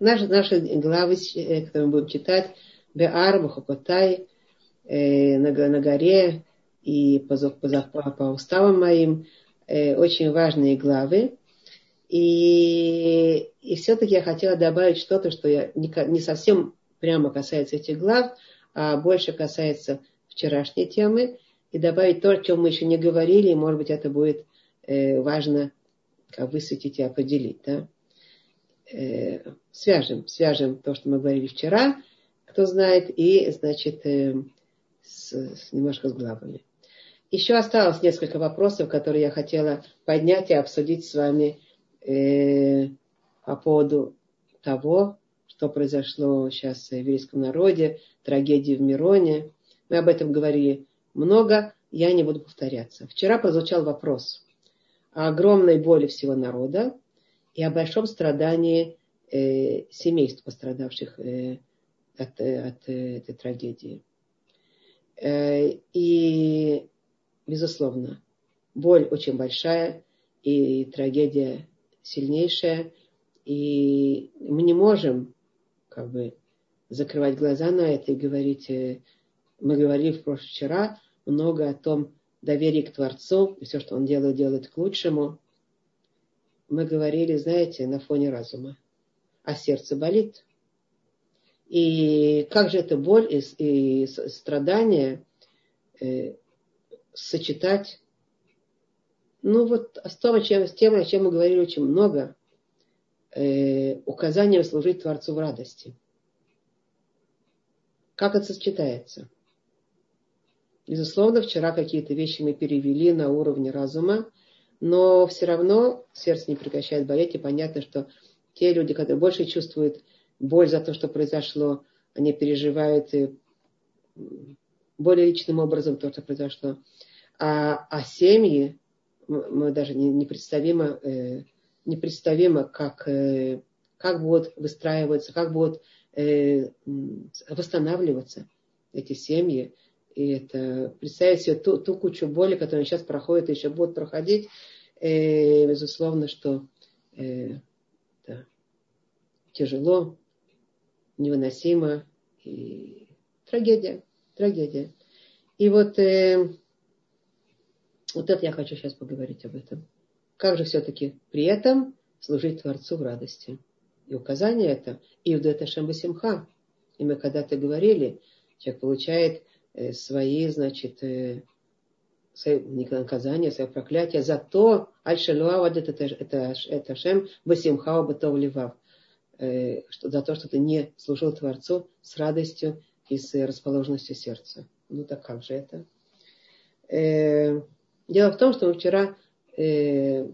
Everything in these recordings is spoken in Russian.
наши, наши главы, э, которые мы будем читать, Беар, Бухопотай, э, на, на горе и по, по, по уставам моим, э, очень важные главы. И, и все-таки я хотела добавить что-то, что я не, не совсем прямо касается этих глав, а больше касается вчерашней темы, и добавить то, о чем мы еще не говорили, и, может быть, это будет э, важно как высветить и определить. Да? Э, свяжем, свяжем то, что мы говорили вчера, кто знает, и, значит, э, с, с, немножко с главами. Еще осталось несколько вопросов, которые я хотела поднять и обсудить с вами э, по поводу того, что произошло сейчас в еврейском народе, трагедии в Мироне. Мы об этом говорили много, я не буду повторяться. Вчера прозвучал вопрос о огромной боли всего народа и о большом страдании э, семейств, пострадавших э, от, э, от э, этой трагедии. Э, и, безусловно, боль очень большая и трагедия сильнейшая. И мы не можем как бы закрывать глаза на это и говорить, э, мы говорили в прошлом вчера много о том доверии к Творцу, и все, что он делает, делает к лучшему. Мы говорили, знаете, на фоне разума. А сердце болит. И как же эта боль и, и страдания э, сочетать ну вот с, том, чем, с тем, о чем мы говорили очень много, э, указанием служить Творцу в радости. Как это сочетается? Безусловно, вчера какие-то вещи мы перевели на уровне разума, но все равно сердце не прекращает болеть, и понятно, что те люди, которые больше чувствуют боль за то, что произошло, они переживают более личным образом то, что произошло. А, а семьи, мы даже непредставимо, э, непредставимо как, э, как будут выстраиваться, как будут э, восстанавливаться эти семьи. И это представить себе ту, ту кучу боли, которая сейчас проходит и еще будет проходить, э, безусловно, что э, да, тяжело, невыносимо и трагедия, трагедия. И вот э, вот это я хочу сейчас поговорить об этом. Как же все-таки при этом служить Творцу в радости? И указание это Иудета Шамбасимха. И мы когда-то говорили, человек получает свои, значит, э, свои наказания, свое проклятие за то, аль-шалуавад это, это, это шем басимхау батов ливав, э, за то, что ты не служил Творцу с радостью и с расположенностью сердца. Ну так как же это? Дело в том, что мы вчера э,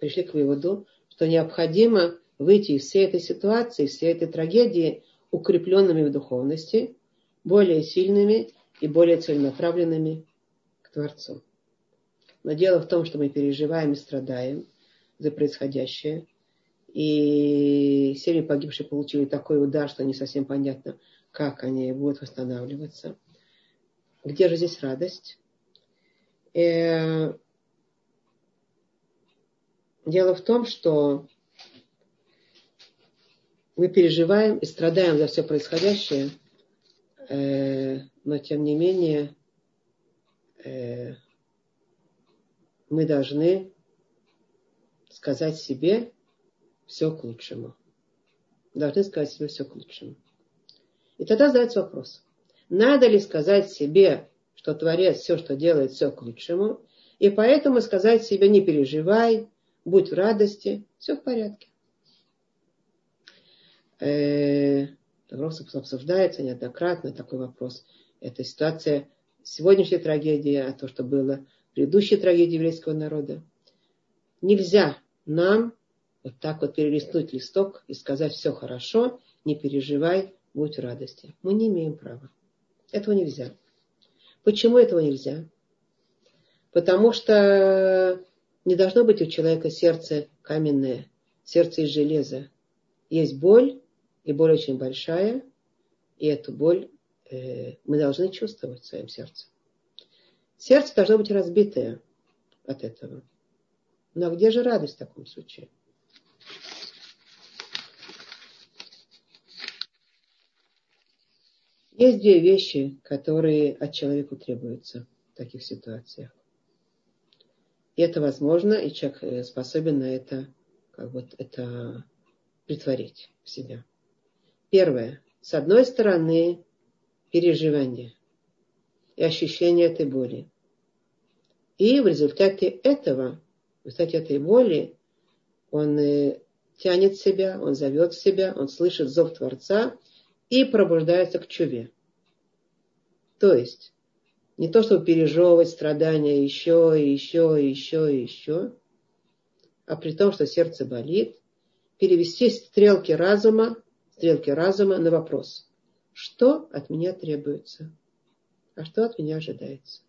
пришли к выводу, что необходимо выйти из всей этой ситуации, из всей этой трагедии укрепленными в духовности, более сильными и более целенаправленными к Творцу. Но дело в том, что мы переживаем и страдаем за происходящее. И семьи погибшие получили такой удар, что не совсем понятно, как они будут восстанавливаться. Где же здесь радость? Э, дело в том, что мы переживаем и страдаем за все происходящее, но тем не менее э, мы должны сказать себе все к лучшему. Должны сказать себе все к лучшему. И тогда задается вопрос, надо ли сказать себе что Творец все, что делает, все к лучшему. И поэтому сказать себе, не переживай, будь в радости, все в порядке. Обсуждается неоднократно, такой вопрос. Это ситуация сегодняшней трагедии, а то, что было предыдущей трагедии еврейского народа. Нельзя нам вот так вот перелистнуть листок и сказать все хорошо, не переживай, будь в радости. Мы не имеем права. Этого нельзя. Почему этого нельзя? Потому что не должно быть у человека сердце каменное, сердце из железа. Есть боль, и боль очень большая, и эту боль э, мы должны чувствовать в своем сердце. Сердце должно быть разбитое от этого. Но где же радость в таком случае? Есть две вещи, которые от человека требуются в таких ситуациях. И это возможно, и человек э, способен на это, как вот это притворить в себя. Первое. С одной стороны, переживание и ощущение этой боли. И в результате этого, в результате этой боли, он э, тянет себя, он зовет себя, он слышит зов Творца и пробуждается к чуве. То есть, не то, чтобы пережевывать страдания еще и еще и еще и еще, а при том, что сердце болит, перевести стрелки разума, стрелки разума на вопрос, что от меня требуется, а что от меня ожидается,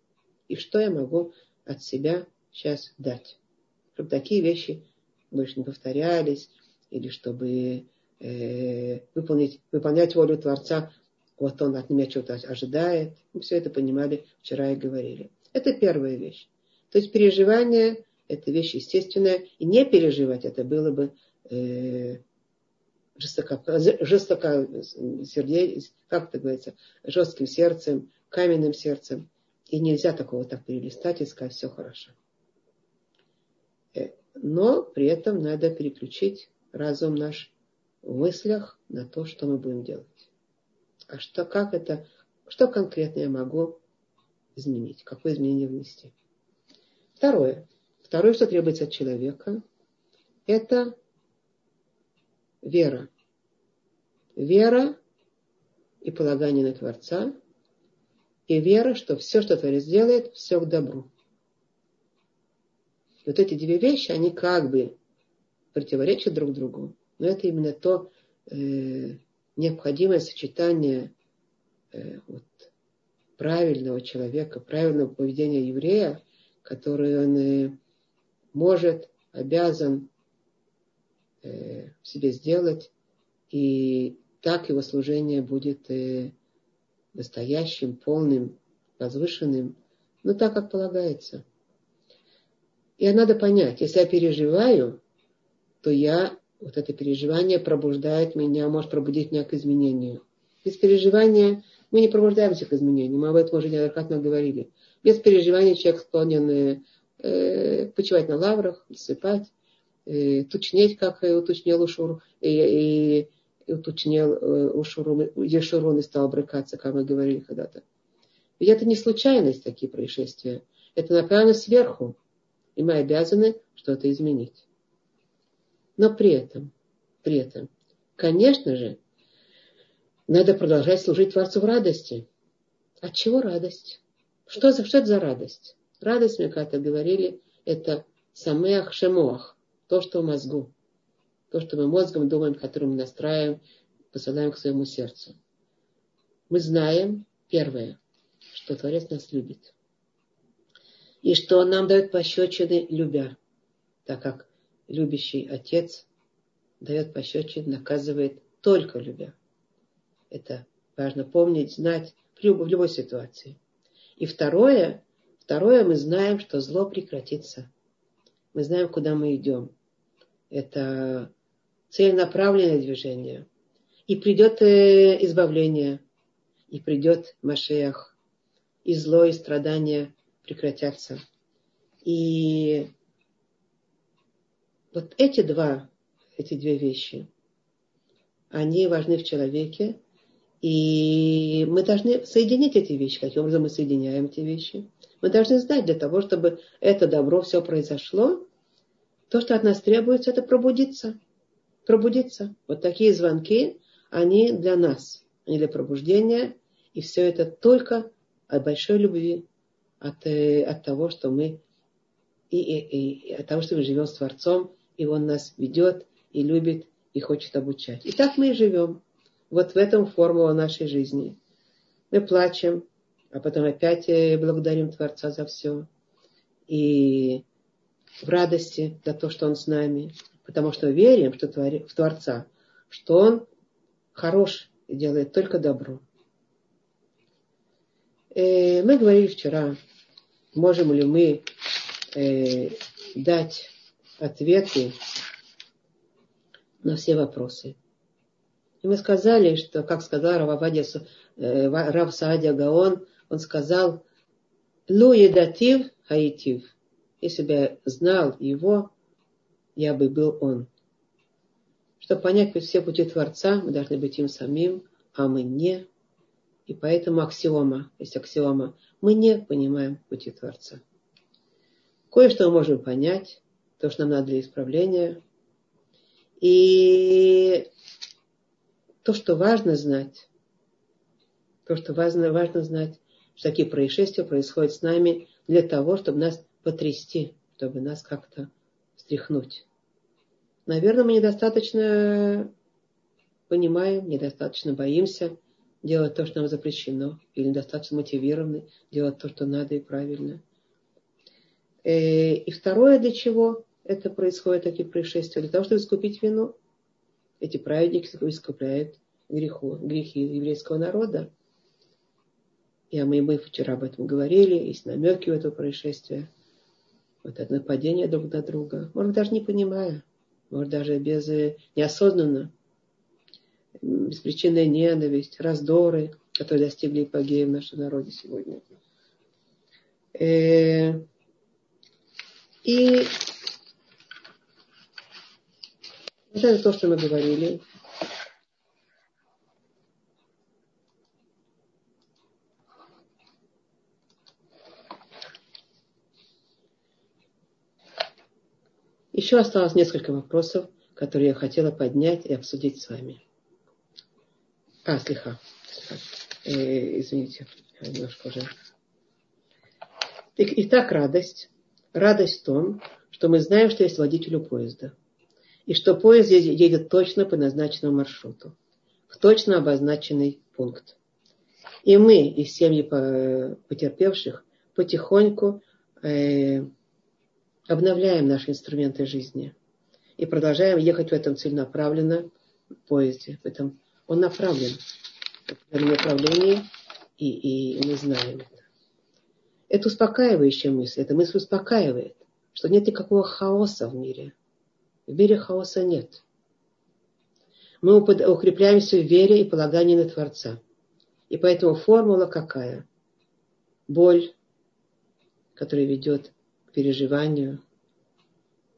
и что я могу от себя сейчас дать, чтобы такие вещи больше не повторялись, или чтобы э, выполнить, выполнять волю Творца, вот он от меня что-то ожидает. Мы все это понимали вчера и говорили. Это первая вещь. То есть переживание – это вещь естественная, и не переживать это было бы э, жестоко, сердце, как это говорится, жестким сердцем, каменным сердцем. И нельзя такого так перелистать и сказать, все хорошо. Э, но при этом надо переключить разум наш в мыслях на то, что мы будем делать. А что, как это, что конкретно я могу изменить, какое изменение внести. Второе. Второе, что требуется от человека, это вера. Вера и полагание на Творца, и вера, что все, что Творец делает, все к добру. Вот эти две вещи, они как бы противоречат друг другу. Но это именно то э, необходимое сочетание э, вот, правильного человека, правильного поведения еврея, который он э, может, обязан в себе сделать, и так его служение будет э, настоящим, полным, возвышенным, но так, как полагается. И надо понять, если я переживаю, то я, вот это переживание пробуждает меня, может пробудить меня к изменению. Без переживания мы не пробуждаемся к изменению, мы об этом уже неоднократно говорили. Без переживания человек склонен э, э почивать на лаврах, засыпать, э, тучнеть, как уточнил Ушур, и, и, уточнил э, Ушуру, Ешурун и стал брыкаться, как мы говорили когда-то. Ведь это не случайность, такие происшествия. Это направлено сверху. И мы обязаны что-то изменить. Но при этом, при этом, конечно же, надо продолжать служить Творцу в радости. От чего радость? Что, за, что это за радость? Радость, мы как-то говорили, это самеах шемоах, то, что в мозгу. То, что мы мозгом думаем, которым мы настраиваем, посылаем к своему сердцу. Мы знаем, первое, что Творец нас любит и что он нам дает пощечины, любя, так как любящий отец дает пощечины, наказывает только любя. Это важно помнить, знать в любой, в любой ситуации. И второе, второе, мы знаем, что зло прекратится. Мы знаем, куда мы идем. Это целенаправленное движение. И придет э, избавление, и придет Машеях, и зло, и страдания прекратятся. И вот эти два, эти две вещи, они важны в человеке, и мы должны соединить эти вещи. Каким образом мы соединяем эти вещи? Мы должны знать для того, чтобы это добро все произошло, то, что от нас требуется, это пробудиться. Пробудиться. Вот такие звонки, они для нас, они для пробуждения. И все это только от большой любви, от, э, от того, что мы и, и, и от того, что мы живем с Творцом, и Он нас ведет, и любит, и хочет обучать. И так мы и живем. Вот в этом формула нашей жизни. Мы плачем, а потом опять э, благодарим Творца за все. И в радости за то, что Он с нами. Потому что верим что твори, в Творца, что Он хорош и делает только добро. Э, мы говорили вчера можем ли мы э, дать ответы на все вопросы. И мы сказали, что, как сказал Рававадия, э, Рав Саадия Гаон, он сказал, Лу едатив хаитив. Если бы я знал его, я бы был он. Чтобы понять все пути Творца, мы должны быть им самим, а мы не. И поэтому аксиома, есть аксиома, мы не понимаем пути Творца. Кое-что мы можем понять, то, что нам надо для исправления. И то, что важно знать, то, что важно, важно знать, что такие происшествия происходят с нами для того, чтобы нас потрясти, чтобы нас как-то встряхнуть. Наверное, мы недостаточно понимаем, недостаточно боимся делать то, что нам запрещено, или недостаточно мотивированы делать то, что надо и правильно. Э, и второе, для чего это происходит, такие происшествия, для того, чтобы искупить вину. Эти праведники искупляют греху, грехи еврейского народа. И мы, мы вчера об этом говорили, есть намеки в это происшествие. Вот это нападение друг на друга. Может, даже не понимая, может, даже без, э, неосознанно, беспричинная ненависть, раздоры, которые достигли эпогеи в нашем народе сегодня. Э, и это то, что мы говорили. Еще осталось несколько вопросов, которые я хотела поднять и обсудить с вами. А, слегка. Э, извините, немножко уже. Итак, радость. Радость в том, что мы знаем, что есть водитель у поезда. И что поезд едет точно по назначенному маршруту. В точно обозначенный пункт. И мы из семьи потерпевших потихоньку э, обновляем наши инструменты жизни и продолжаем ехать в этом целенаправленно поезде. В этом он направлен в этом направлении, и, и мы знаем это. Это успокаивающая мысль. Эта мысль успокаивает, что нет никакого хаоса в мире. В мире хаоса нет. Мы укрепляемся в вере и полагании на Творца. И поэтому формула какая? Боль, которая ведет переживанию,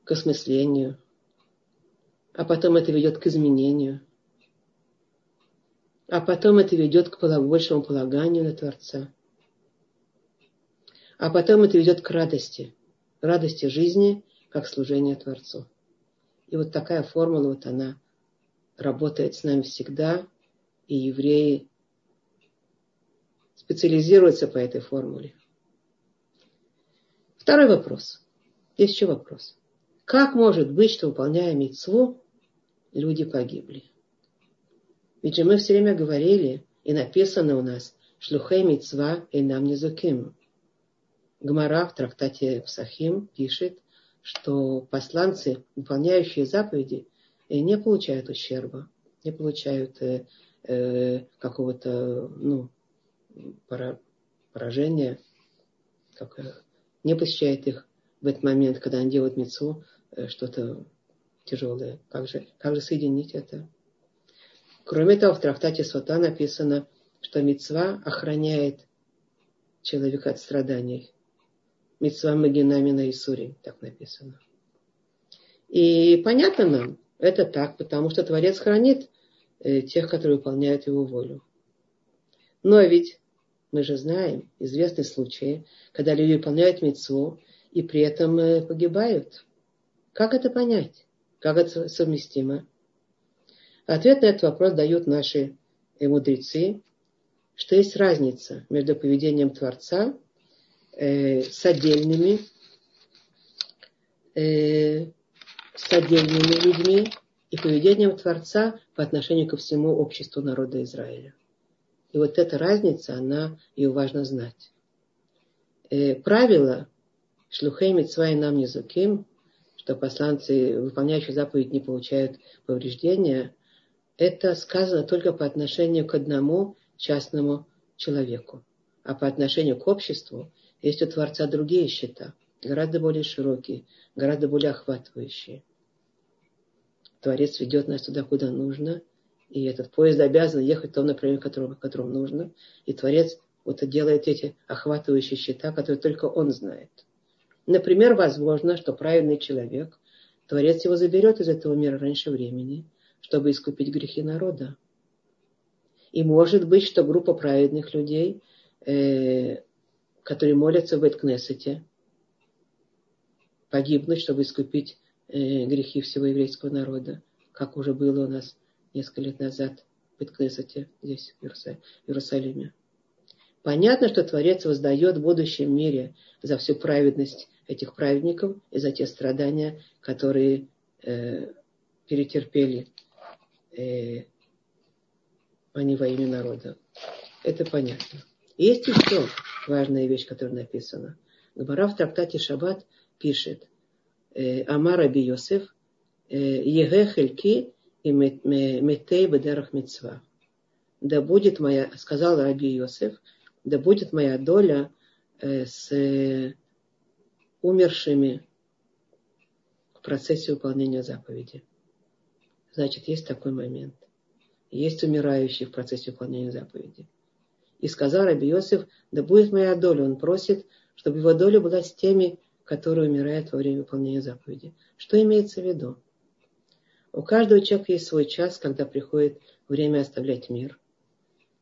к осмыслению, а потом это ведет к изменению, а потом это ведет к большему полаганию на Творца, а потом это ведет к радости, радости жизни, как служение Творцу. И вот такая формула, вот она работает с нами всегда, и евреи специализируются по этой формуле. Второй вопрос. Есть еще вопрос. Как может быть, что выполняя мецву, люди погибли? Ведь же мы все время говорили, и написано у нас, шлюхей мецва и нам не зуким. Гмара в трактате Псахим пишет, что посланцы, выполняющие заповеди, э, не получают ущерба, не получают э, э, какого-то ну, поражения, как, не посещает их в этот момент, когда они делают мецу, э, что-то тяжелое. Как же, как же соединить это? Кроме того, в трактате Сота написано, что мецва охраняет человека от страданий. Мецва Магинами на Исуре, так написано. И понятно нам, это так, потому что Творец хранит э, тех, которые выполняют его волю. Но ведь мы же знаем известные случаи, когда люди выполняют мецву и при этом э, погибают. Как это понять? Как это совместимо? Ответ на этот вопрос дают наши э, мудрецы, что есть разница между поведением Творца э, с отдельными э, с отдельными людьми и поведением Творца по отношению ко всему обществу народа Израиля. И вот эта разница, она, ее важно знать. Э, правило шлюхей митцвай нам низуким, что посланцы, выполняющие заповедь, не получают повреждения, это сказано только по отношению к одному частному человеку. А по отношению к обществу есть у Творца другие счета, гораздо более широкие, гораздо более охватывающие. Творец ведет нас туда, куда нужно, И этот поезд обязан ехать в том направлении, которому, которому нужно. И Творец вот делает эти охватывающие счета, которые только он знает. Например, возможно, что правильный человек, Творец его заберет из этого мира раньше времени, чтобы искупить грехи народа. И может быть, что группа праведных людей, э, которые молятся в Эткнесете, погибнуть, чтобы искупить э, грехи всего еврейского народа, как уже было у нас несколько лет назад в Эткнесете здесь, в Иерусалиме. Понятно, что Творец воздает в будущем мире за всю праведность этих праведников и за те страдания, которые э, перетерпели э, они во имя народа. Это понятно. Есть еще важная вещь, которая написана. Гмара в трактате Шаббат пишет э, Амар Аби Йосеф э, Еге Хельки и Метей Бедерах Мецва. Да будет моя, сказал Раби Йосеф, да будет моя доля э, с умершими в процессе выполнения заповеди. Значит, есть такой момент. Есть умирающие в процессе выполнения заповеди. И сказал Раби Йосиф, да будет моя доля. Он просит, чтобы его доля была с теми, которые умирают во время выполнения заповеди. Что имеется в виду? У каждого человека есть свой час, когда приходит время оставлять мир.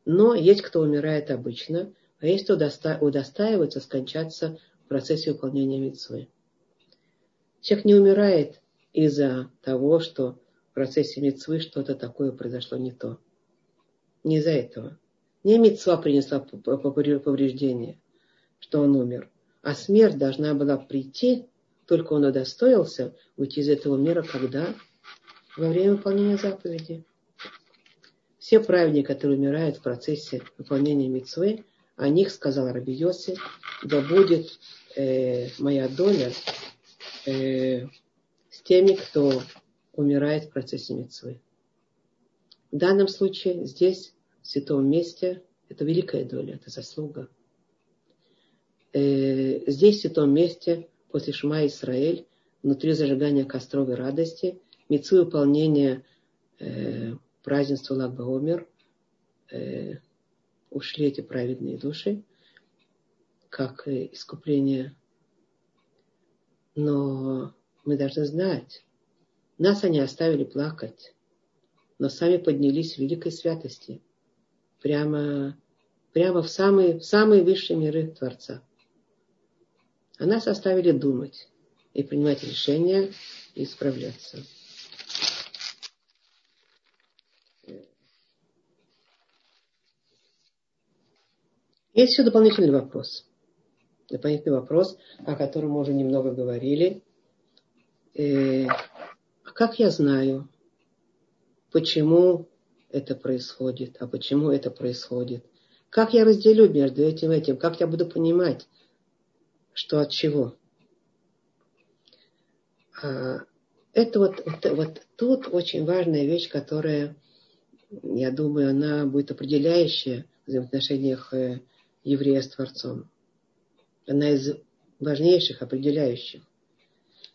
Но есть кто умирает обычно, а есть кто удостаивается скончаться в процессе выполнения митцвы. Человек не умирает из-за того, что в процессе митцвы что-то такое произошло не то. Не из-за этого. Не митцва принесла повреждение, что он умер. А смерть должна была прийти, только он удостоился уйти из этого мира, когда? Во время выполнения заповеди. Все праведники, которые умирают в процессе выполнения митцвы, о них сказал Раби Йоси, да будет э, моя доля э, с теми, кто умирает в процессе мецвы. В данном случае здесь, в святом месте, это великая доля, это заслуга. Э, здесь, в святом месте, после Шма Исраэль, внутри зажигания костровой радости, мецвы выполнения э, празднества Лагбаомер, э, ушли эти праведные души, как искупление. Но мы должны знать, нас они оставили плакать, но сами поднялись в великой святости, прямо, прямо в, самые, в самые высшие миры Творца. А нас оставили думать и принимать решения и исправляться. Есть еще дополнительный вопрос. Дополнительный вопрос, о котором мы уже немного говорили. Э, как я знаю, почему это происходит, а почему это происходит? Как я разделю между этим и этим? Как я буду понимать, что от чего? А, это вот, вот, вот тут очень важная вещь, которая, я думаю, она будет определяющая в взаимоотношениях э, еврея с Творцом. Она из важнейших, определяющих.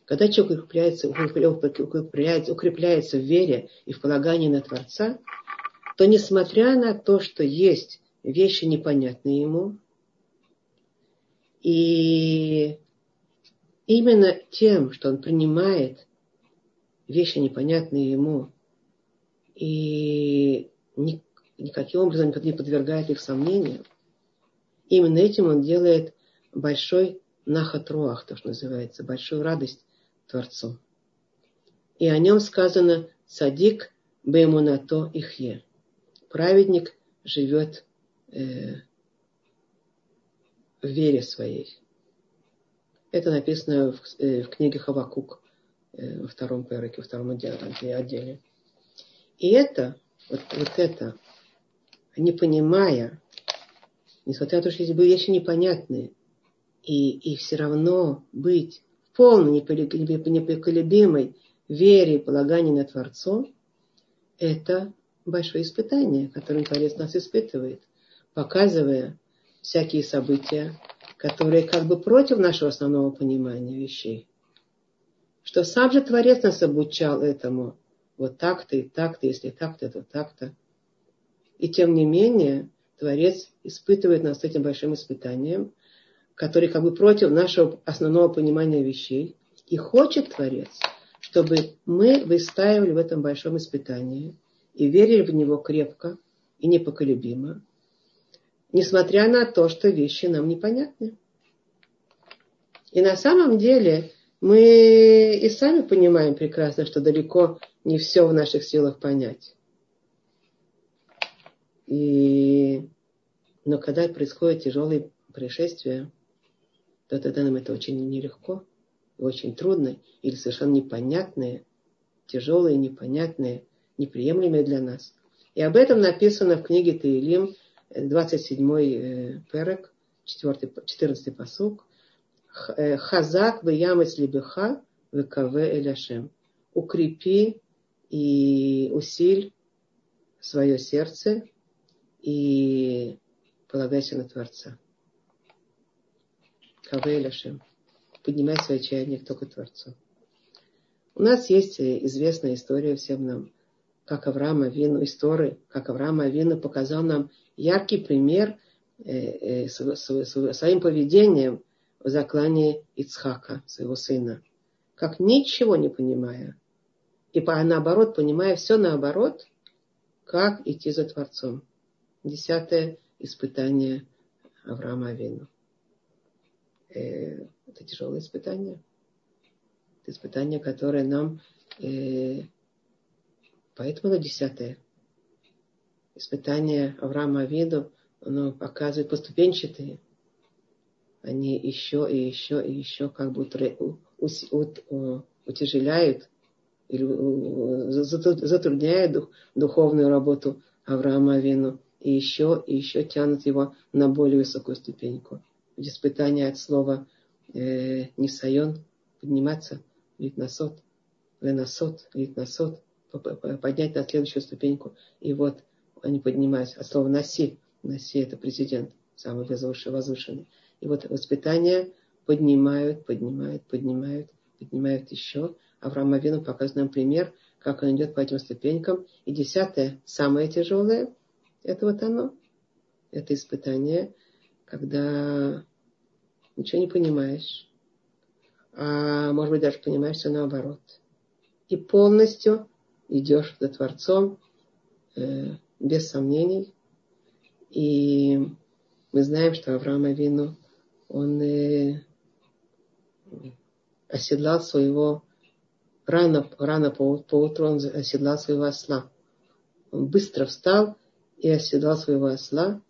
Когда человек укрепляется, укрепляется, укрепляется в вере и в полагании на Творца, то несмотря на то, что есть вещи непонятные ему, и именно тем, что он принимает вещи непонятные ему, и никаким образом не подвергает их сомнениям, именно этим он делает большой нахатруах, то, что называется, большую радость Творцу. И о нем сказано «Садик бемунато ихе». Праведник живет э, в вере своей. Это написано в, э, в книге Хавакук э, во втором переке, во втором отделе. И это, вот, вот это, не понимая, несмотря на то, что здесь были вещи непонятные, и, и все равно быть полной непоколебимой вере и полагании на Творцом, это большое испытание, которым Творец нас испытывает, показывая всякие события, которые как бы против нашего основного понимания вещей. Что сам же Творец нас обучал этому вот так-то и так-то, если так-то, то так-то. И тем не менее, Творец испытывает нас этим большим испытанием, который как бы против нашего основного понимания вещей. И хочет Творец, чтобы мы выстаивали в этом большом испытании и верили в него крепко и непоколебимо, несмотря на то, что вещи нам непонятны. И на самом деле мы и сами понимаем прекрасно, что далеко не все в наших силах понять. И... Но когда происходят тяжелые происшествия, то тогда нам это очень нелегко, очень трудно или совершенно непонятные, тяжелые, непонятные, неприемлемые для нас. И об этом написано в книге Таилим, 27-й перек, 14-й посук. Э, Хазак веямец либеха векаве эляшем. Укрепи и усиль свое сердце и полагайся на Творца. Каве эляшем. Поднимай свое чаяние только Творцу. У нас есть известная история всем нам, как Авраам Авину, истории, как Авраам Авину показал нам яркий пример э, э, своим поведением в заклании Ицхака, своего сына. Как ничего не понимая. И наоборот, понимая все наоборот, как идти за Творцом. Десятое испытание Авраама Авину. Э, это тяжелое испытание. Это испытание, которое нам... Э, поэтому оно десятое. Испытание Авраама Авину, оно показывает поступенчатые они еще и еще и еще как бы утяжеляют или затрудняют духовную работу Авраама Авину и еще и еще тянут его на более высокую ступеньку. Ведь испытание от слова э, нисайон, подниматься, литнасот, ленасот, литнасот, поднять на следующую ступеньку. И вот они поднимаются от слова наси. Наси это президент, самый возвышенный. И вот воспитание поднимают, поднимают, поднимают, поднимают еще. Авраам Авину показывает нам пример, как он идет по этим ступенькам. И десятое, самое тяжелое, это вот оно. Это испытание, когда ничего не понимаешь. А может быть даже понимаешь все наоборот. И полностью идешь за Творцом э, без сомнений. И мы знаем, что Авраам Авину он э, оседлал своего, рано, рано по, по утру он оседлал своего осла. Он быстро встал и оседлал своего осла.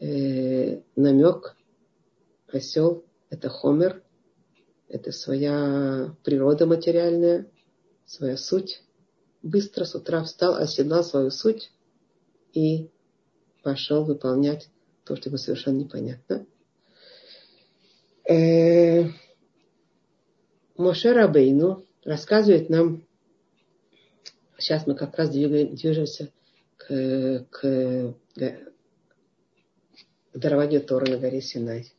Э, намек, осел, это хомер, это своя природа материальная, своя суть. Быстро с утра встал, оседлал свою суть и пошел выполнять то, что ему совершенно непонятно. Э, Моше Рабейну рассказывает нам, сейчас мы как раз движемся к, к, к дарованию Торы на горе Синай.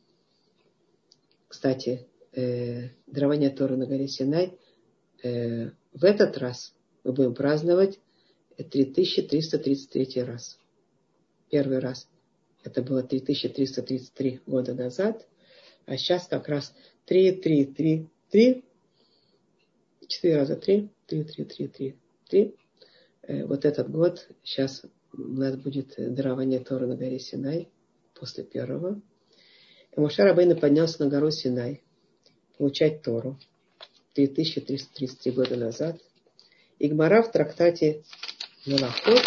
Кстати, э, дарование Торы на горе Синай э, в этот раз мы будем праздновать 3333 раз. Первый раз это было 3333 года назад – а сейчас как раз 3, 3, 3, 3. 4 раза 3. 3, 3, 3, 3, 3. Вот этот год, сейчас у нас будет дарование Тора на горе Синай после первого. И Моше Рабейна поднялся на гору Синай получать Тору 3333 года назад. И Гмара в трактате Малахот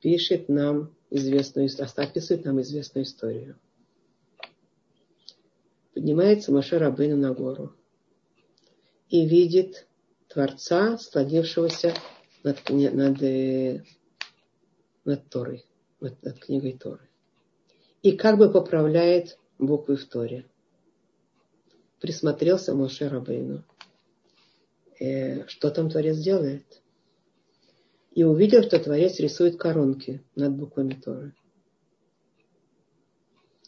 пишет нам известную, описывает нам известную историю поднимается Маше Рабейну на гору и видит Творца, склонившегося над, над, э, над Торой, над, над книгой Торы. И как бы поправляет буквы в Торе. Присмотрелся Моше Рабейну. Э, что там Творец делает? И увидел, что Творец рисует коронки над буквами Торы.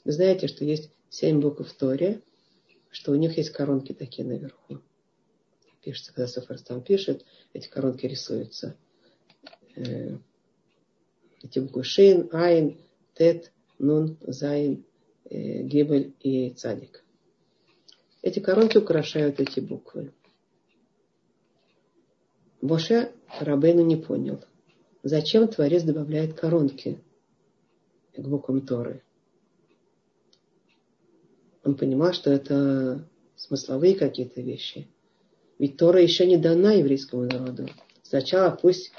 Вы знаете, что есть семь букв в Торе, что у них есть коронки такие наверху. Пишется, когда Соферстам пишет, эти коронки рисуются. Эти буквы Шин, Айн, Тет, Нун, Зайн, э, Гибель и Цадик. Эти коронки украшают эти буквы. Боше Рабейну не понял, зачем Творец добавляет коронки к буквам Торы. Он понимал, что это смысловые какие-то вещи. Ведь Тора еще не дана еврейскому народу. Сначала пусть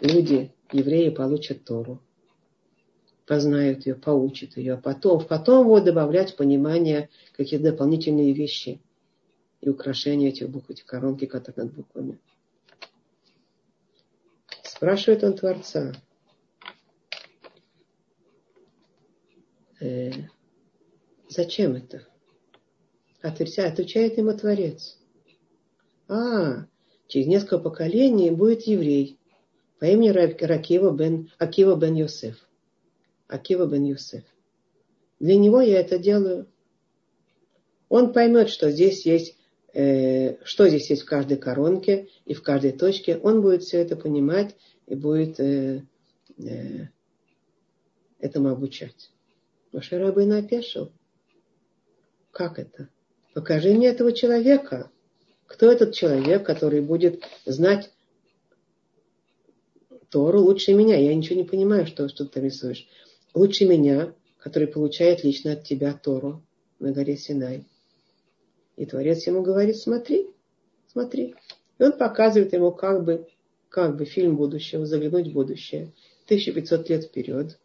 люди, евреи, получат Тору, познают ее, поучат ее, а потом, потом вот добавлять понимание какие-то дополнительные вещи и украшения этих букв, эти коронки, которые над буквами. Спрашивает он Творца. Э, зачем это? Отвечает, отвечает ему Творец. А, через несколько поколений будет еврей по имени Ракива бен, Акива бен Йосеф. Акива бен Йосеф. Для него я это делаю. Он поймет, что здесь есть, э, что здесь есть в каждой коронке и в каждой точке. Он будет все это понимать и будет э, э, этому обучать. Моше Рабын опешил. Как это? Покажи мне этого человека. Кто этот человек, который будет знать Тору лучше меня? Я ничего не понимаю, что, что ты рисуешь. Лучше меня, который получает лично от тебя Тору на горе Синай. И Творец ему говорит, смотри, смотри. И он показывает ему как бы, как бы фильм будущего, заглянуть в будущее. 1500 лет вперед.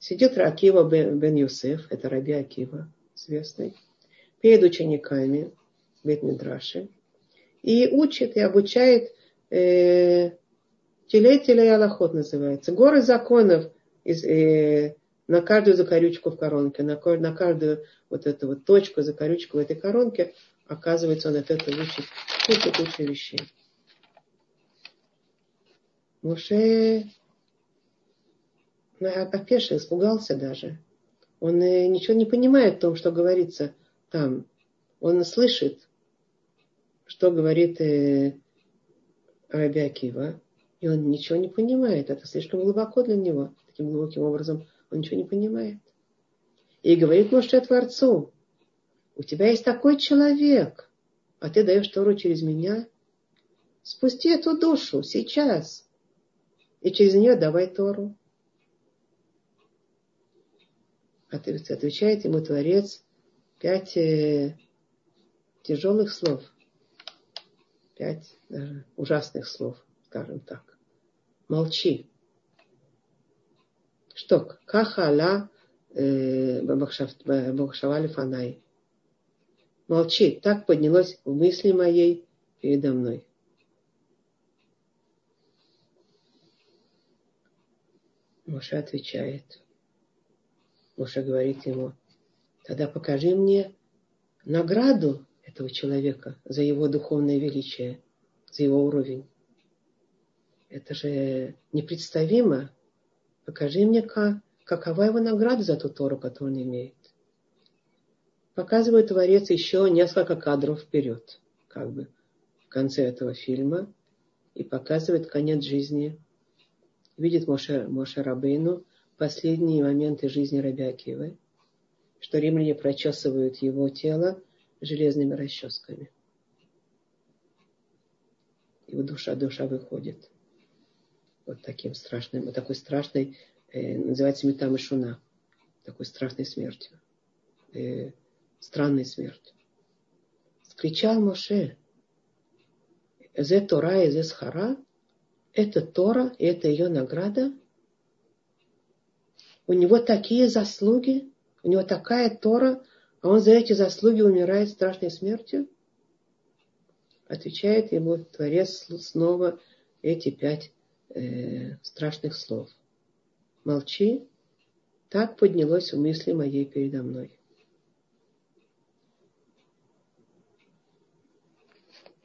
Сидит Ракива бен, бен Юсеф, это Раби Акива, известный перед учениками Бет-Мидраши и учит и обучает э, телей Аллахот называется. Горы законов из, э, на каждую закорючку в коронке, на, на каждую вот эту вот точку, закорючку в этой коронке, оказывается, он от этого учит кучу-кучу вещей. Муше опешил, испугался даже. Он э, ничего не понимает в том, что говорится там, он слышит, что говорит э, Раби и он ничего не понимает. Это слишком глубоко для него. Таким глубоким образом он ничего не понимает. И говорит Моше Творцу, у тебя есть такой человек, а ты даешь Тору через меня. Спусти эту душу сейчас. И через нее давай Тору. Отвечает ему Творец, пять э, тяжелых слов, пять даже ужасных слов, скажем так. Молчи. Что? Кахала э, Бахшавали Фанай. Молчи. Так поднялось в мысли моей передо мной. Моша отвечает. Моша говорит ему, Тогда покажи мне награду этого человека за его духовное величие, за его уровень. Это же непредставимо. Покажи мне, как, какова его награда за ту Тору, которую он имеет. Показывает Творец еще несколько кадров вперед, как бы в конце этого фильма, и показывает конец жизни. Видит Моше, Моше Рабейну последние моменты жизни Рабиакивы что римляне прочесывают его тело железными расческами. Его душа, душа выходит. Вот таким страшным, вот такой страшной, э, называется метам шуна, такой страшной смертью. Э, странной смертью. Скричал Моше, Зе Тора и Зе Схара, это Тора, и это ее награда. У него такие заслуги, у него такая Тора, а он за эти заслуги умирает страшной смертью? Отвечает ему Творец снова эти пять э, страшных слов. Молчи, так поднялось в мысли моей передо мной.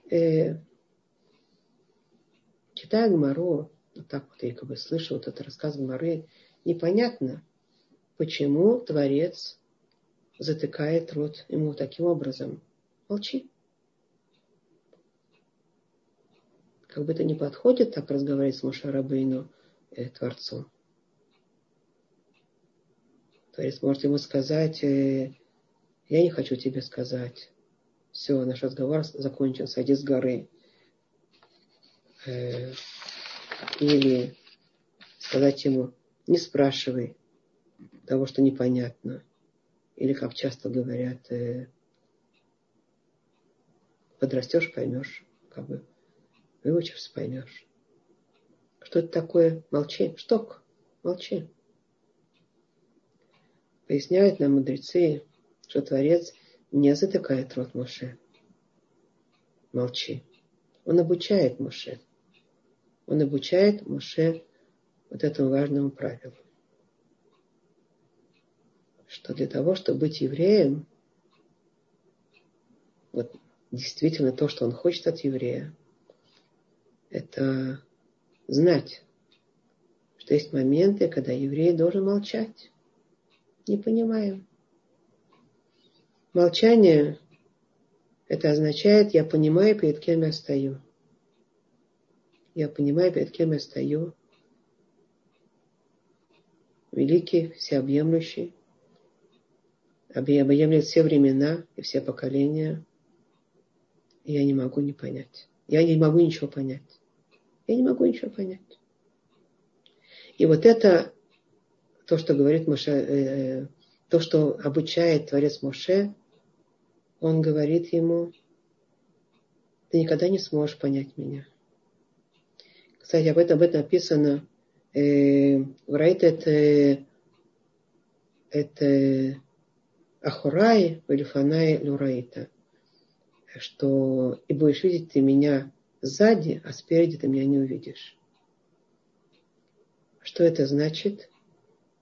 Э, читая Гмару, вот так вот я как бы слышал вот этот рассказ Гмары, непонятно, Почему Творец затыкает рот ему таким образом? Молчи. как бы это не подходит так разговаривать с Мушарабейну, э, Творцом. Творец может ему сказать, э, я не хочу тебе сказать. Все, наш разговор закончен, сойди с горы. Э, или сказать ему, не спрашивай того, что непонятно. Или, как часто говорят, э, подрастешь, поймешь, как бы выучишься, поймешь. Что это такое? Молчи. Шток. Молчи. Поясняют нам мудрецы, что Творец не затыкает рот Моше. Молчи. Он обучает Моше. Он обучает Моше вот этому важному правилу. Что для того, чтобы быть евреем, вот действительно то, что он хочет от еврея, это знать, что есть моменты, когда еврей должен молчать. Не понимаем. Молчание это означает, я понимаю, перед кем я стою. Я понимаю, перед кем я стою. Великий, всеобъемлющий, объемлет все времена и все поколения. И я не могу не понять. Я не могу ничего понять. Я не могу ничего понять. И вот это то, что говорит Моше, э, то, что обучает Творец Моше, он говорит ему, ты никогда не сможешь понять меня. Кстати, об этом, об этом написано э, в Райтет это Ахурай Валифанай Лураита, что и будешь видеть ты меня сзади, а спереди ты меня не увидишь. Что это значит?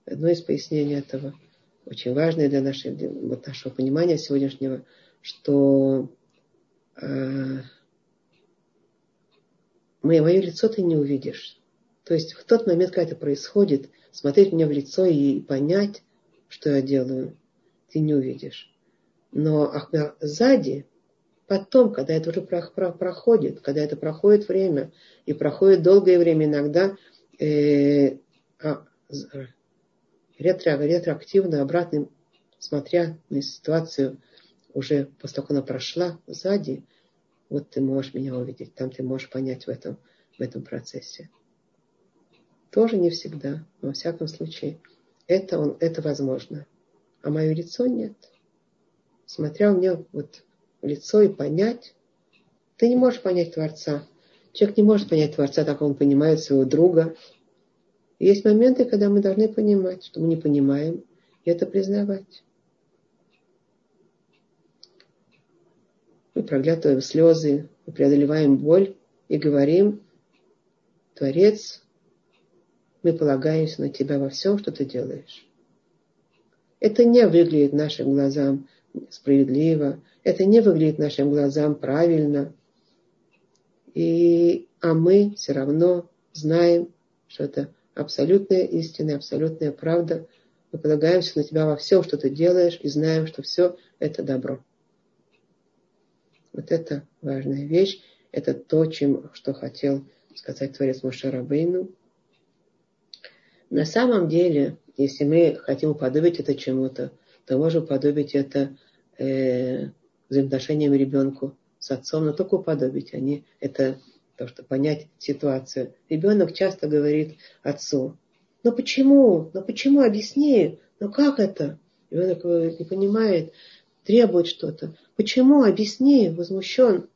Одно из пояснений этого, очень важное для нашей, вот нашего понимания сегодняшнего, что э, мое лицо ты не увидишь. То есть в тот момент, когда это происходит, смотреть мне в лицо и понять, что я делаю, ты не увидишь. Но сзади, потом, когда это уже проходит, когда это проходит время, и проходит долгое время иногда, э, а, ретро, ретроактивно, обратно, смотря на ситуацию, уже после того, как она прошла сзади, вот ты можешь меня увидеть, там ты можешь понять в этом, в этом процессе. Тоже не всегда, но во всяком случае, это, он, это возможно. А мое лицо нет. Смотря у меня вот лицо и понять, ты не можешь понять Творца. Человек не может понять Творца, так он понимает своего друга. есть моменты, когда мы должны понимать, что мы не понимаем, и это признавать. Мы проглядываем слезы, мы преодолеваем боль и говорим, Творец, мы полагаемся на Тебя во всем, что Ты делаешь. Это не выглядит нашим глазам справедливо, это не выглядит нашим глазам правильно. И, а мы все равно знаем, что это абсолютная истина, абсолютная правда. Мы полагаемся на Тебя во всем, что Ты делаешь, и знаем, что все это добро. Вот это важная вещь. Это то, чем, что хотел сказать Творец Мошарабейну. На самом деле, если мы хотим уподобить это чему-то, то можем уподобить это э, взаимоотношениям ребенку с отцом, но только уподобить, а не это то, что понять ситуацию. Ребенок часто говорит отцу, ну почему, ну почему, объясни, ну как это? Ребенок не понимает, требует что-то. Почему? Объясни, возмущен.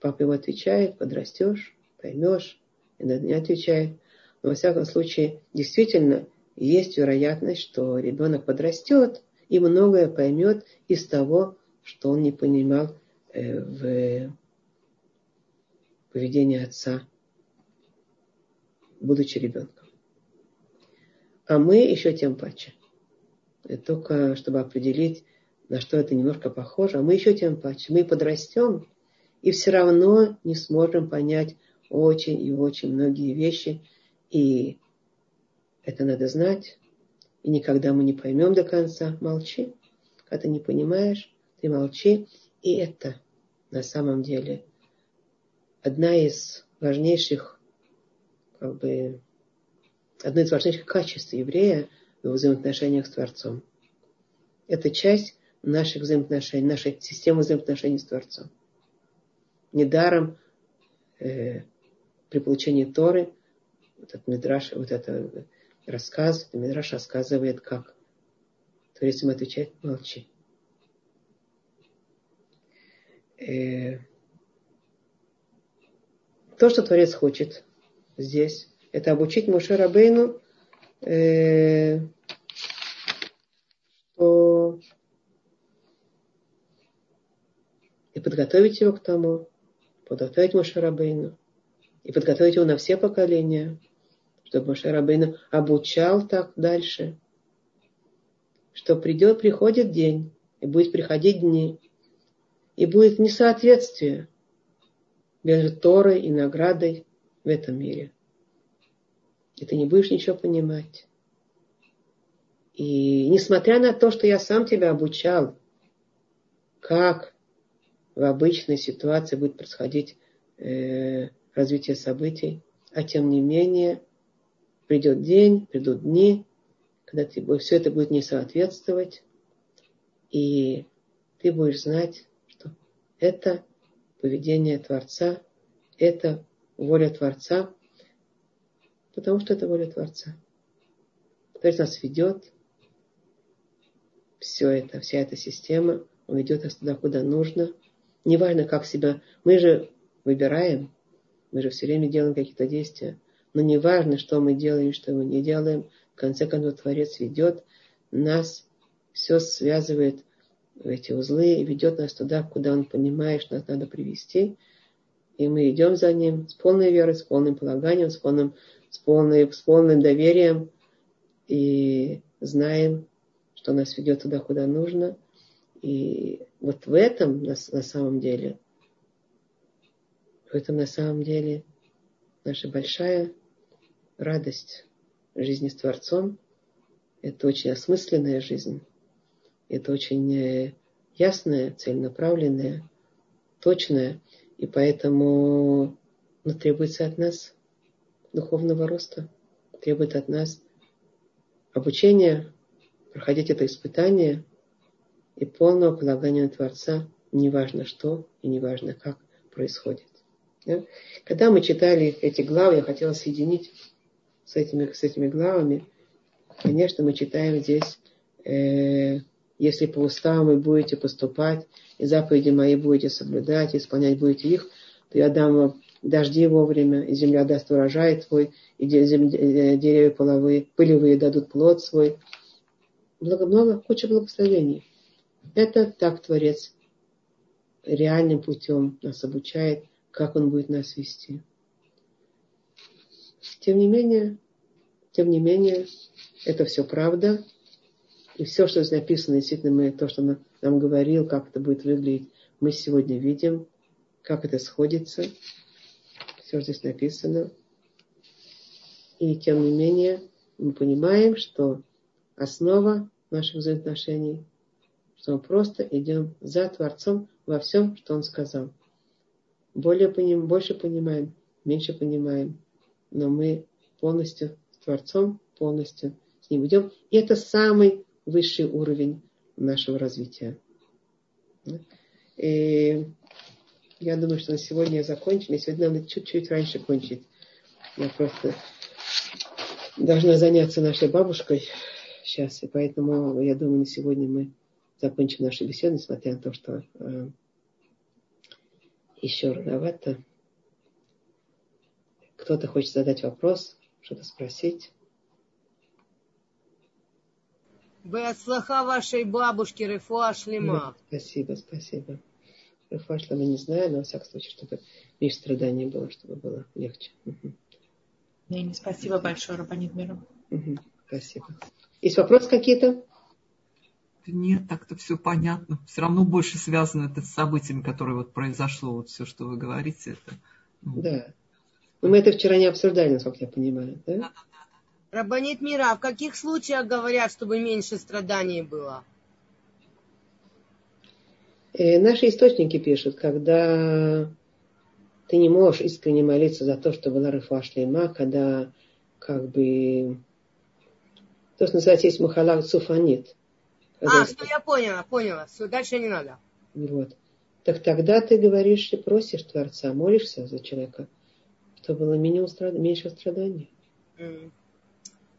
Папа ему отвечает, подрастешь, поймешь. Иногда не отвечает. Но во всяком случае, действительно, есть вероятность, что ребенок подрастет и многое поймет из того, что он не понимал э, в поведении отца, будучи ребенком. А мы еще тем паче. Только чтобы определить, на что это немножко похоже, а мы еще тем паче. Мы подрастем и все равно не сможем понять очень и очень многие вещи. И это надо знать. И никогда мы не поймем до конца. Молчи. Когда ты не понимаешь, ты молчи. И это на самом деле одна из важнейших, как бы, одно из важнейших качеств еврея в взаимоотношениях с Творцом. Это часть наших взаимоотношений, нашей системы взаимоотношений с Творцом. Недаром э, при получении Торы вот этот Мидраш, вот это рассказ, Мидраш рассказывает, как Творец ему отвечает, молчи. Э, то, что Творец хочет здесь, это обучить Муше Рабейну, э, что и подготовить его к тому, подготовить Муше Рабейну, и подготовить его на все поколения, чтобы Муше Рабейну обучал так дальше, что придет, приходит день, и будет приходить дни, и будет несоответствие между Торой и наградой в этом мире. И ты не будешь ничего понимать. И несмотря на то, что я сам тебя обучал, как в обычной ситуации будет происходить э, развитие событий, а тем не менее придет день, придут дни, когда ты, все это будет не соответствовать, и ты будешь знать, что это поведение Творца, это воля Творца, потому что это воля Творца. Творец нас ведет, все это, вся эта система, он ведет нас туда, куда нужно. Неважно, как себя... Мы же выбираем, мы же все время делаем какие-то действия. Но неважно, что мы делаем, что мы не делаем, в конце концов Творец ведет нас, все связывает в эти узлы и ведет нас туда, куда он понимает, что нас надо привести. И мы идем за ним с полной верой, с полным полаганием, с полным, с полной, с полным доверием и знаем, что нас ведет туда, куда нужно. И вот в этом на, на самом деле, в этом на самом деле наша большая радость жизни с Творцом. Это очень осмысленная жизнь. Это очень э, ясная, целенаправленная, точная. И поэтому ну, требуется от нас духовного роста, требует от нас обучения, проходить это испытание и полного полагания на Творца, неважно что и неважно как происходит. Да? Когда мы читали эти главы, я хотела соединить с этими, с этими главами. Конечно, мы читаем здесь э, если по уставам вы будете поступать, и заповеди мои будете соблюдать, исполнять будете их, то я дам вам дожди вовремя, и земля даст урожай твой, и э, деревья половые, пылевые дадут плод свой. Много-много, куча благословений. Это так Творец реальным путем нас обучает, как Он будет нас вести. Тем не менее, тем не менее, это все правда, и все, что здесь написано, действительно, мы, то, что он нам говорил, как это будет выглядеть, мы сегодня видим, как это сходится. Все здесь написано. И тем не менее, мы понимаем, что основа наших взаимоотношений, что мы просто идем за Творцом во всем, что Он сказал. Более поним, больше понимаем, меньше понимаем, но мы полностью Творцом, полностью с Ним идем. И это самый высший уровень нашего развития. И я думаю, что на сегодня закончили. Сегодня надо чуть-чуть раньше кончить. Я просто должна заняться нашей бабушкой сейчас. И поэтому, я думаю, на сегодня мы закончим нашу беседу, несмотря на то, что э, еще рановато. Кто-то хочет задать вопрос, что-то спросить. Беацлаха вашей бабушки Рефуа Шлема. Спасибо, спасибо. Рефуа Шлема не знаю, но во всяком случае, чтобы меньше страданий было, чтобы было легче. Угу. Не, спасибо большое, Рабанит Миров. Угу, спасибо. Есть вопросы какие-то? Нет, так-то все понятно. Все равно больше связано это с событиями, которые вот произошло, вот все, что вы говорите. Это, ну... Да. Но мы это вчера не обсуждали, насколько я понимаю. Да? Рабанит Мира, в каких случаях говорят, чтобы меньше страданий было? И э, наши источники пишут, когда ты не можешь искренне молиться за то, что была рыфа шлейма, когда как бы то, что называется, есть махала суфанит. А, что я поняла, поняла. Все, дальше не надо. Вот. Так тогда ты говоришь и просишь Творца, молишься за человека, чтобы было минимум страд... меньше страданий.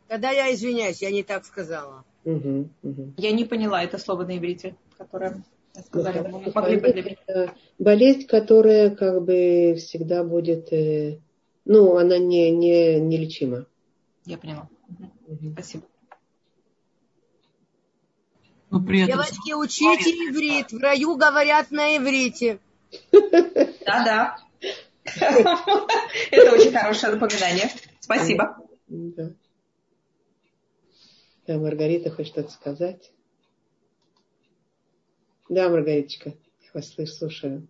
Тогда я извиняюсь, я не так сказала. Угу, угу. Я не поняла это слово на иврите, которое сказали. Ну, Вы могли бы для болезнь, которая как бы всегда будет, э, ну, она не, не, нелечима. Я поняла. Угу. Спасибо. Но при этом... Девочки, учите иврит. В раю говорят на иврите. Да-да. Это очень хорошее напоминание. Спасибо. Да. Да, Маргарита хочет что-то сказать. Да, Маргариточка, я вас слышу, слушаю.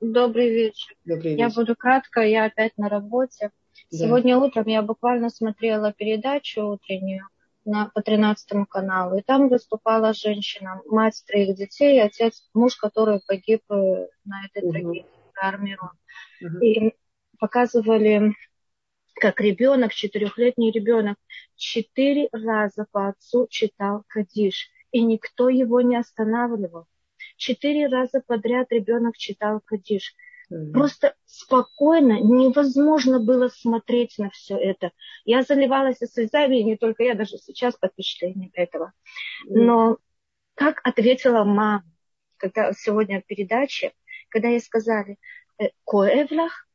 Добрый вечер. Добрый вечер. Я буду кратко, я опять на работе. Да. Сегодня утром я буквально смотрела передачу утреннюю на, по 13 каналу, и там выступала женщина, мать троих детей, отец, муж, который погиб э, на этой угу. трагедии Угу. И показывали, как ребенок, четырехлетний ребенок, четыре раза по отцу читал Кадиш, и никто его не останавливал. Четыре раза подряд ребенок читал Кадиш. Просто спокойно, невозможно было смотреть на все это. Я заливалась слезами, и не только я, даже сейчас под впечатлением этого. Но как ответила мама, когда сегодня в передаче, когда ей сказали, «Э, Коэвлах,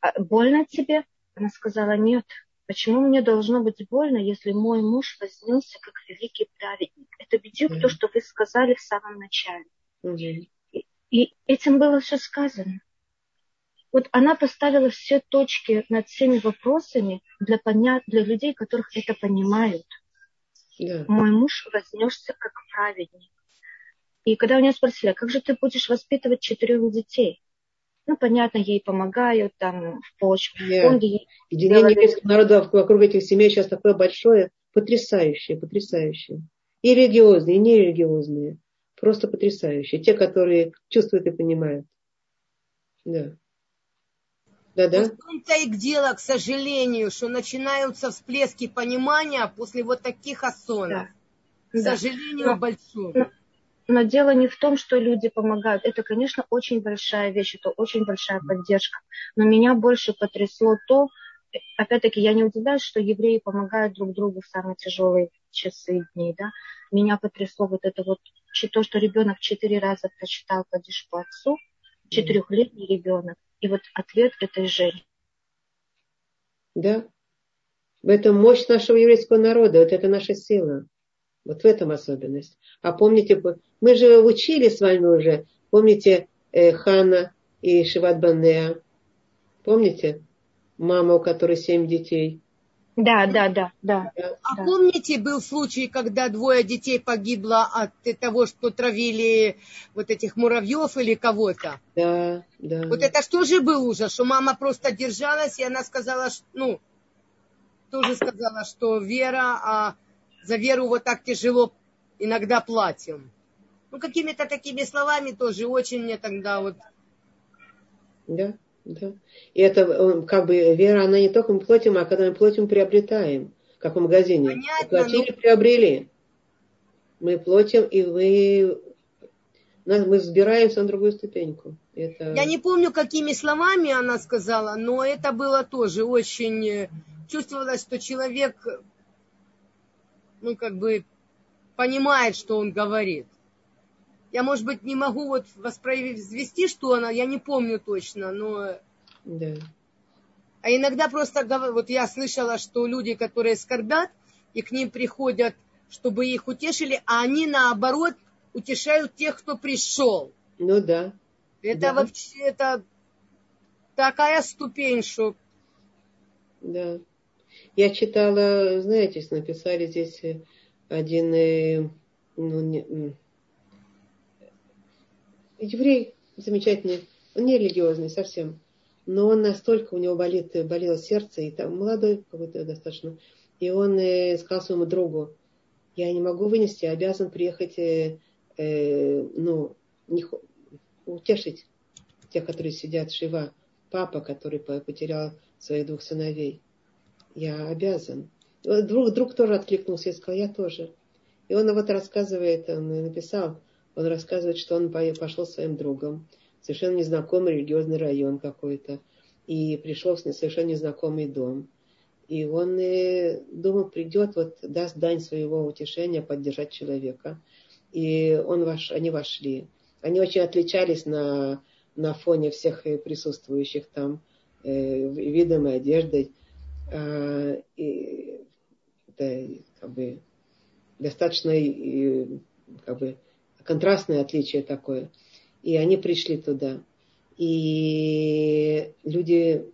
а, больно тебе? Она сказала, нет, почему мне должно быть больно, если мой муж вознесся как великий праведник? Это бедюк mm-hmm. то, что вы сказали в самом начале. Mm-hmm. И, и этим было все сказано. Вот она поставила все точки над всеми вопросами для, поня... для людей, которых это понимают. Yeah. Мой муж вознесся как праведник. И когда у нее спросили, а как же ты будешь воспитывать четырех детей? Ну, понятно, ей помогают там в почве, yeah. фонде. Единение еврейского народа вокруг этих семей сейчас такое большое, потрясающее, потрясающее. И религиозные, и нерелигиозные. Просто потрясающие. Те, которые чувствуют и понимают. Да. Да-да. В том-то и к делу, к сожалению, что начинаются всплески понимания после вот таких ассонов. Да. К сожалению, да. большое. Но, но дело не в том, что люди помогают. Это, конечно, очень большая вещь, это очень большая поддержка. Но меня больше потрясло то, опять-таки, я не удивляюсь, что евреи помогают друг другу в самые тяжелые часы и дни, да. Меня потрясло вот это вот, то, что ребенок четыре раза прочитал Кадиш по отцу, четырехлетний ребенок, и вот ответ этой женщины. Да. В этом мощь нашего еврейского народа, вот это наша сила. Вот в этом особенность. А помните, мы же учили с вами уже, помните э, Хана и Шиват Банеа? Помните? Мама, у которой семь детей. Да, да, да, да. А да. помните, был случай, когда двое детей погибло от того, что травили вот этих муравьев или кого-то? Да, да. Вот это что же был ужас, что мама просто держалась, и она сказала, что, ну, тоже сказала, что вера, а за веру вот так тяжело иногда платим. Ну, какими-то такими словами тоже очень мне тогда вот... Да. Да. И это как бы вера, она не только мы платим, а когда мы платим, приобретаем, как в магазине. Понятно, Платили, но... приобрели. Мы платим, и вы мы взбираемся на другую ступеньку. Это... Я не помню, какими словами она сказала, но это было тоже очень... Э, чувствовалось, что человек, ну, как бы понимает, что он говорит. Я, может быть, не могу вот воспроизвести, что она, я не помню точно, но... Да. А иногда просто, вот я слышала, что люди, которые скорбят, и к ним приходят, чтобы их утешили, а они, наоборот, утешают тех, кто пришел. Ну да. Это да. вообще, это такая ступень, что... Да. Я читала, знаете, написали здесь один, э, ну, не, еврей замечательный, он не религиозный совсем, но он настолько, у него болит, болело сердце, и там молодой какой-то достаточно, и он э, сказал своему другу, я не могу вынести, обязан приехать, э, э, ну, не, утешить тех, которые сидят, Шива. папа, который потерял своих двух сыновей. Я обязан. Друг, друг тоже откликнулся и сказал, я тоже. И он вот рассказывает, он написал, он рассказывает, что он пошел своим другом, совершенно незнакомый религиозный район какой-то, и пришел в совершенно незнакомый дом. И он э, думал, придет, вот даст дань своего утешения, поддержать человека. И он вош, они вошли. Они очень отличались на, на фоне всех присутствующих там э, видом и одеждой. Э, и, это как бы достаточно и, как бы, контрастное отличие такое. И они пришли туда. И люди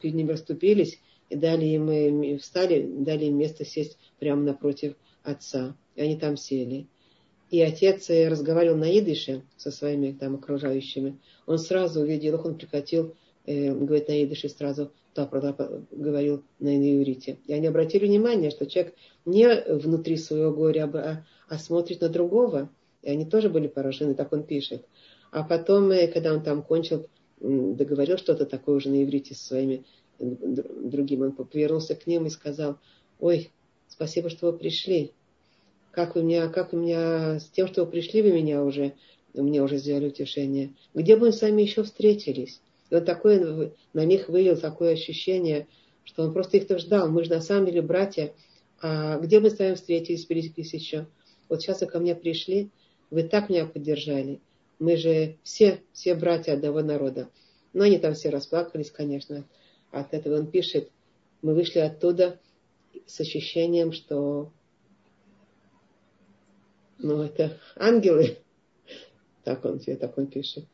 перед ним расступились и дали им, встали, дали им место сесть прямо напротив отца. И они там сели. И отец э, разговаривал на идыше со своими там окружающими. Он сразу увидел их, он прекратил э, говорить на идыше сразу говорил на иврите. И они обратили внимание, что человек не внутри своего горя, а, а смотрит на другого. И они тоже были поражены, так он пишет. А потом, э, когда он там кончил, договорил что-то такое уже на иврите со своими другим, он повернулся к ним и сказал, ой, спасибо, что вы пришли. Как вы меня, как вы меня, с тем, что вы пришли, вы меня уже, мне уже сделали утешение. Где бы мы с вами еще встретились? И вот такое на них вылил такое ощущение, что он просто их-то ждал. Мы же на самом деле братья. А где мы с вами встретились, пересеклись еще? Вот сейчас вы ко мне пришли, вы так меня поддержали. Мы же все, все братья одного народа. Но они там все расплакались, конечно, от этого. Он пишет, мы вышли оттуда с ощущением, что ну, это ангелы. Так он, так он пишет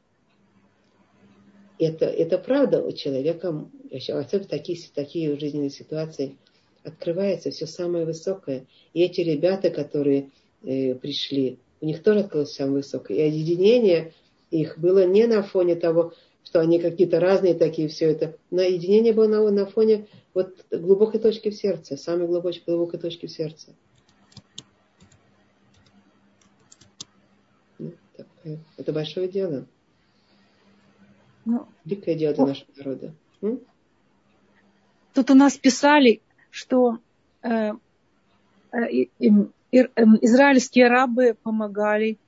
это, это правда у человека, особенно такие, такие жизненные ситуации, открывается все самое высокое. И эти ребята, которые э, пришли, у них тоже открылось самое высокое. И единение их было не на фоне того, что они какие-то разные такие, все это. На единение было на, на фоне вот глубокой точки в сердце, самой глубокой, глубокой точки в сердце. Ну, это большое дело. Ну, Великое дело для нашего народа. М? Тут у нас писали, что э, э, э, израильские рабы помогали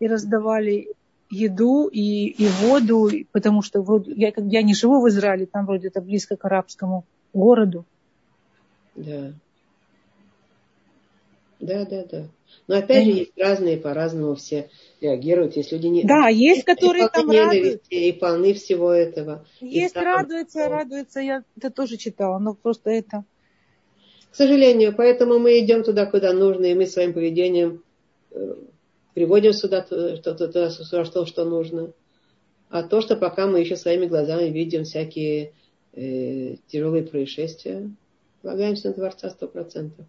и раздавали еду и, и воду, потому что вроде, я, я не живу в Израиле, там вроде это близко к арабскому городу. Да. Да, да, да. Но опять же, есть разные, по-разному все реагируют. Есть люди не... Да, есть, которые там радуются. И полны всего этого. Есть там... радуются, радуются. Я это тоже читала, но просто это... К сожалению, поэтому мы идем туда, куда нужно, и мы своим поведением э, приводим сюда что, туда, что, что нужно. А то, что пока мы еще своими глазами видим всякие э, тяжелые происшествия, полагаемся на Творца сто процентов.